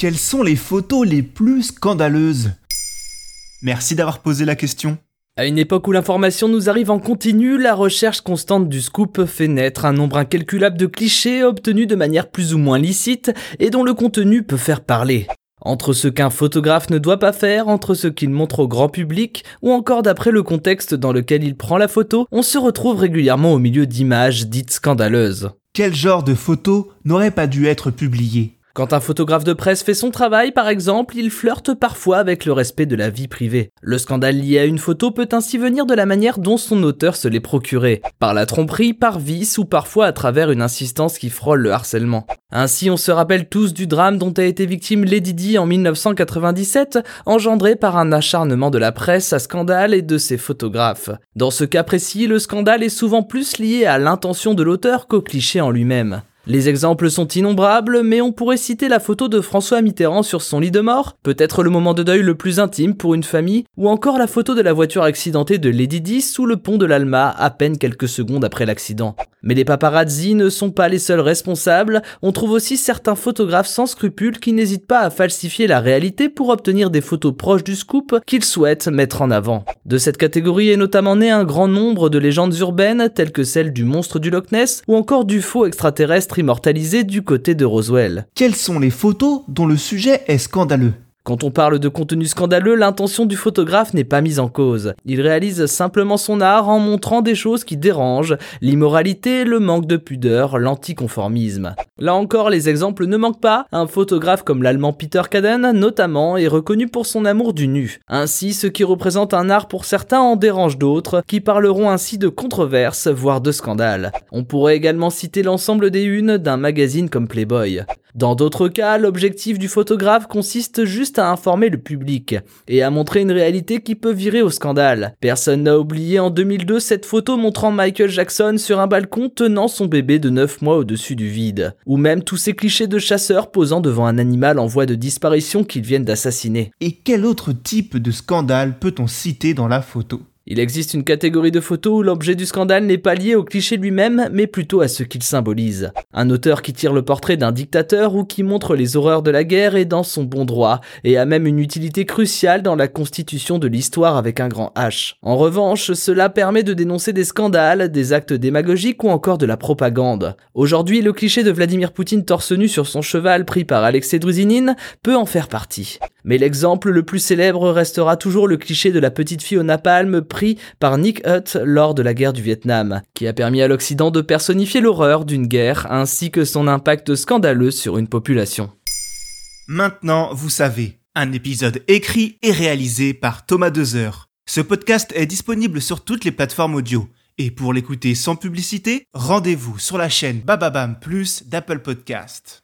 Quelles sont les photos les plus scandaleuses? Merci d'avoir posé la question. À une époque où l'information nous arrive en continu, la recherche constante du scoop fait naître un nombre incalculable de clichés obtenus de manière plus ou moins licite et dont le contenu peut faire parler. Entre ce qu'un photographe ne doit pas faire, entre ce qu'il montre au grand public, ou encore d'après le contexte dans lequel il prend la photo, on se retrouve régulièrement au milieu d'images dites scandaleuses. Quel genre de photos n'aurait pas dû être publié Quand un photographe de presse fait son travail, par exemple, il flirte parfois avec le respect de la vie privée. Le scandale lié à une photo peut ainsi venir de la manière dont son auteur se l'est procuré, par la tromperie, par vice ou parfois à travers une insistance qui frôle le harcèlement. Ainsi, on se rappelle tous du drame dont a été victime Lady Di en 1997, engendré par un acharnement de la presse à scandale et de ses photographes. Dans ce cas précis, le scandale est souvent plus lié à l'intention de l'auteur qu'au cliché en lui-même. Les exemples sont innombrables, mais on pourrait citer la photo de François Mitterrand sur son lit de mort, peut-être le moment de deuil le plus intime pour une famille, ou encore la photo de la voiture accidentée de Lady Di sous le pont de l'Alma à peine quelques secondes après l'accident. Mais les paparazzi ne sont pas les seuls responsables, on trouve aussi certains photographes sans scrupules qui n'hésitent pas à falsifier la réalité pour obtenir des photos proches du scoop qu'ils souhaitent mettre en avant. De cette catégorie est notamment né un grand nombre de légendes urbaines telles que celle du monstre du Loch Ness ou encore du faux extraterrestre immortalisé du côté de Roswell. Quelles sont les photos dont le sujet est scandaleux? Quand on parle de contenu scandaleux, l'intention du photographe n'est pas mise en cause. Il réalise simplement son art en montrant des choses qui dérangent, l'immoralité, le manque de pudeur, l'anticonformisme. Là encore, les exemples ne manquent pas. Un photographe comme l'allemand Peter Kaden, notamment, est reconnu pour son amour du nu. Ainsi, ce qui représente un art pour certains en dérange d'autres, qui parleront ainsi de controverses, voire de scandales. On pourrait également citer l'ensemble des unes d'un magazine comme Playboy. Dans d'autres cas, l'objectif du photographe consiste juste à informer le public et à montrer une réalité qui peut virer au scandale. Personne n'a oublié en 2002 cette photo montrant Michael Jackson sur un balcon tenant son bébé de 9 mois au-dessus du vide. Ou même tous ces clichés de chasseurs posant devant un animal en voie de disparition qu'ils viennent d'assassiner. Et quel autre type de scandale peut-on citer dans la photo? Il existe une catégorie de photos où l'objet du scandale n'est pas lié au cliché lui-même, mais plutôt à ce qu'il symbolise. Un auteur qui tire le portrait d'un dictateur ou qui montre les horreurs de la guerre est dans son bon droit, et a même une utilité cruciale dans la constitution de l'histoire avec un grand H. En revanche, cela permet de dénoncer des scandales, des actes démagogiques ou encore de la propagande. Aujourd'hui, le cliché de Vladimir Poutine torse nu sur son cheval pris par Alexei Druzinine peut en faire partie. Mais l'exemple le plus célèbre restera toujours le cliché de la petite fille au napalm par Nick Hutt lors de la guerre du Vietnam, qui a permis à l'Occident de personnifier l'horreur d'une guerre ainsi que son impact scandaleux sur une population. Maintenant, vous savez, un épisode écrit et réalisé par Thomas Dezer. Ce podcast est disponible sur toutes les plateformes audio. Et pour l'écouter sans publicité, rendez-vous sur la chaîne Bababam Plus d'Apple Podcast.